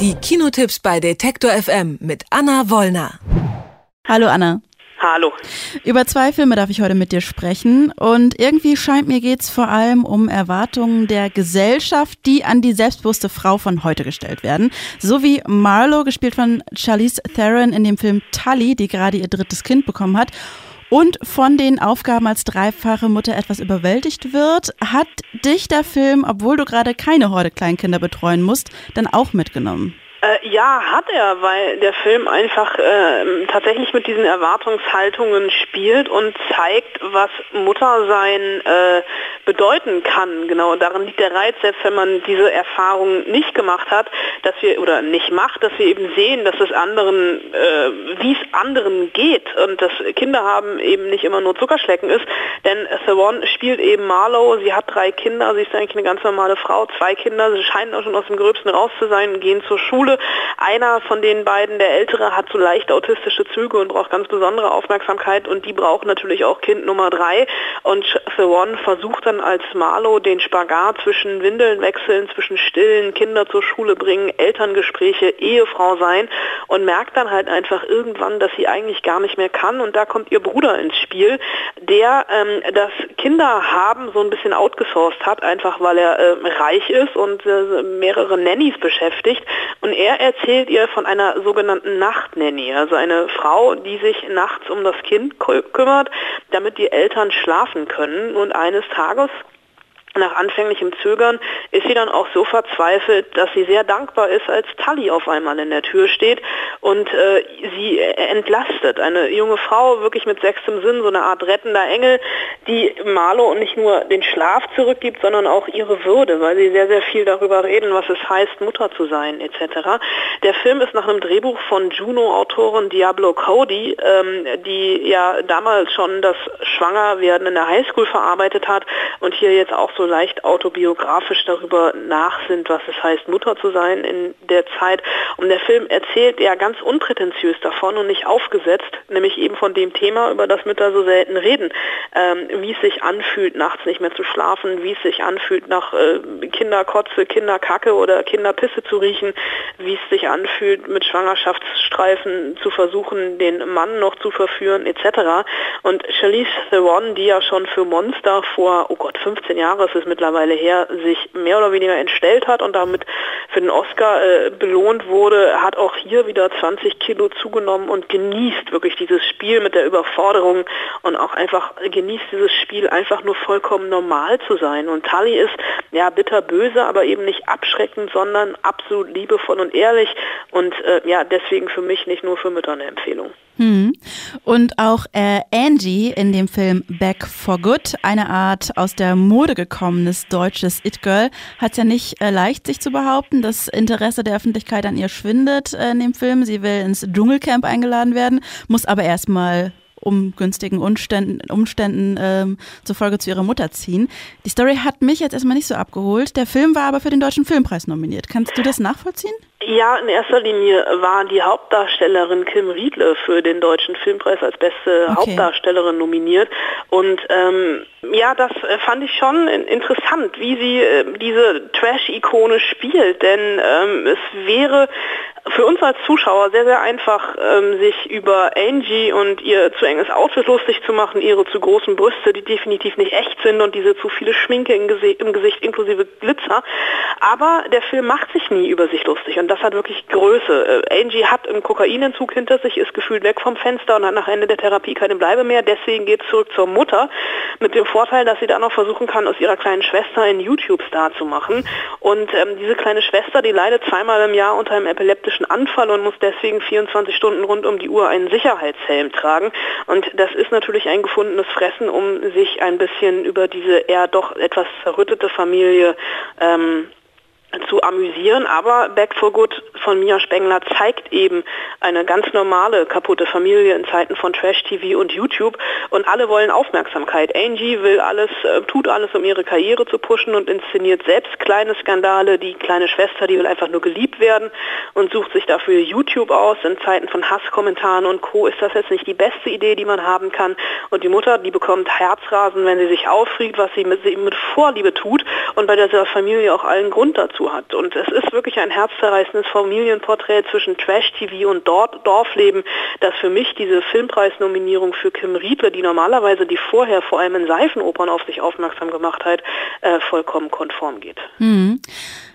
Die Kinotipps bei Detektor FM mit Anna Wollner. Hallo Anna. Hallo. Über zwei Filme darf ich heute mit dir sprechen und irgendwie scheint mir geht es vor allem um Erwartungen der Gesellschaft, die an die selbstbewusste Frau von heute gestellt werden. So wie Marlowe, gespielt von Charlize Theron in dem Film Tully, die gerade ihr drittes Kind bekommen hat und von den Aufgaben als dreifache Mutter etwas überwältigt wird, hat dich der Film, obwohl du gerade keine Horde Kleinkinder betreuen musst, dann auch mitgenommen. Äh, ja, hat er, weil der Film einfach äh, tatsächlich mit diesen Erwartungshaltungen spielt und zeigt, was Muttersein äh, bedeuten kann. Genau, darin liegt der Reiz, selbst wenn man diese Erfahrung nicht gemacht hat, dass wir oder nicht macht, dass wir eben sehen, dass es anderen, äh, wie es anderen geht und dass Kinder haben eben nicht immer nur Zuckerschlecken ist. Denn Theron spielt eben Marlowe, sie hat drei Kinder, sie ist eigentlich eine ganz normale Frau, zwei Kinder, sie scheinen auch schon aus dem Gröbsten raus zu sein, gehen zur Schule einer von den beiden, der Ältere, hat so leicht autistische Züge und braucht ganz besondere Aufmerksamkeit und die braucht natürlich auch Kind Nummer drei. Und Theron versucht dann als Marlow den Spagat zwischen Windeln wechseln, zwischen stillen, Kinder zur Schule bringen, Elterngespräche, Ehefrau sein und merkt dann halt einfach irgendwann, dass sie eigentlich gar nicht mehr kann. Und da kommt ihr Bruder ins Spiel, der ähm, das Kinder haben so ein bisschen outgesourced hat, einfach weil er äh, reich ist und äh, mehrere Nannies beschäftigt und er erzählt ihr von einer sogenannten Nachtnanny, also eine Frau, die sich nachts um das Kind kümmert, damit die Eltern schlafen können. Und eines Tages nach anfänglichem Zögern ist sie dann auch so verzweifelt, dass sie sehr dankbar ist, als Tully auf einmal in der Tür steht und äh, sie entlastet. Eine junge Frau, wirklich mit sechstem Sinn, so eine Art rettender Engel, die Marlo nicht nur den Schlaf zurückgibt, sondern auch ihre Würde, weil sie sehr, sehr viel darüber reden, was es heißt, Mutter zu sein etc. Der Film ist nach einem Drehbuch von Juno-Autorin Diablo Cody, ähm, die ja damals schon das Schwangerwerden in der Highschool verarbeitet hat und hier jetzt auch so leicht autobiografisch darüber nachsinnt, was es heißt, Mutter zu sein in der Zeit. Und der Film erzählt ja ganz unprätentiös davon und nicht aufgesetzt, nämlich eben von dem Thema, über das Mütter so selten reden, ähm, wie es sich anfühlt, nachts nicht mehr zu schlafen, wie es sich anfühlt, nach äh, Kinderkotze, Kinderkacke oder Kinderpisse zu riechen, wie es sich anfühlt, mit Schwangerschaftsstreifen zu versuchen, den Mann noch zu verführen, etc. Und Charlize Theron, die ja schon für Monster vor, oh Gott, 15 Jahren mittlerweile her, sich mehr oder weniger entstellt hat und damit für den Oscar äh, belohnt wurde, hat auch hier wieder 20 Kilo zugenommen und genießt wirklich dieses Spiel mit der Überforderung und auch einfach genießt dieses Spiel einfach nur vollkommen normal zu sein. Und Tali ist ja bitterböse, aber eben nicht abschreckend, sondern absolut liebevoll und ehrlich und äh, ja, deswegen für mich nicht nur für Mütter eine Empfehlung. Hm. Und auch äh, Angie in dem Film Back for Good, eine Art aus der Mode gekommenes deutsches It-Girl, hat es ja nicht äh, leicht, sich zu behaupten. Das Interesse der Öffentlichkeit an ihr schwindet äh, in dem Film. Sie will ins Dschungelcamp eingeladen werden, muss aber erstmal um günstigen Umständen, Umständen ähm, zufolge zu ihrer Mutter ziehen. Die Story hat mich jetzt erstmal nicht so abgeholt. Der Film war aber für den Deutschen Filmpreis nominiert. Kannst du das nachvollziehen? Ja, in erster Linie war die Hauptdarstellerin Kim Riedle für den Deutschen Filmpreis als beste okay. Hauptdarstellerin nominiert. Und ähm, ja, das äh, fand ich schon interessant, wie sie äh, diese Trash-Ikone spielt. Denn ähm, es wäre für uns als Zuschauer sehr, sehr einfach, ähm, sich über Angie und ihr zu enges Outfit lustig zu machen, ihre zu großen Brüste, die definitiv nicht echt sind und diese zu viele Schminke im, Gese im Gesicht inklusive Glitzer. Aber der Film macht sich nie über sich lustig und das hat wirklich Größe. Äh, Angie hat einen Kokainentzug hinter sich, ist gefühlt weg vom Fenster und hat nach Ende der Therapie keine Bleibe mehr. Deswegen geht es zurück zur Mutter mit dem Vorteil, dass sie dann noch versuchen kann, aus ihrer kleinen Schwester einen YouTube-Star zu machen. Und ähm, diese kleine Schwester, die leidet zweimal im Jahr unter einem epileptischen Anfall und muss deswegen 24 Stunden rund um die Uhr einen Sicherheitshelm tragen. Und das ist natürlich ein gefundenes Fressen, um sich ein bisschen über diese eher doch etwas zerrüttete Familie ähm, zu amüsieren, aber Back for Good von Mia Spengler zeigt eben eine ganz normale kaputte Familie in Zeiten von Trash-TV und YouTube und alle wollen Aufmerksamkeit. Angie will alles, äh, tut alles, um ihre Karriere zu pushen und inszeniert selbst kleine Skandale. Die kleine Schwester, die will einfach nur geliebt werden und sucht sich dafür YouTube aus. In Zeiten von Hasskommentaren und Co. ist das jetzt nicht die beste Idee, die man haben kann. Und die Mutter, die bekommt Herzrasen, wenn sie sich aufregt, was sie mit, mit Vorliebe tut und bei dieser Familie auch allen Grund dazu hat. Und es ist wirklich ein herzzerreißendes Familienporträt zwischen Trash-TV und Dorfleben, das für mich diese Filmpreisnominierung für Kim Riedle, die normalerweise die vorher vor allem in Seifenopern auf sich aufmerksam gemacht hat, äh, vollkommen konform geht. Mhm.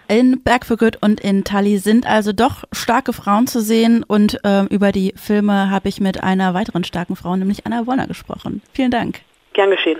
In Back for Good und in Tully sind also doch starke Frauen zu sehen und äh, über die Filme habe ich mit einer weiteren starken Frau, nämlich Anna Wollner, gesprochen. Vielen Dank. Gern geschehen.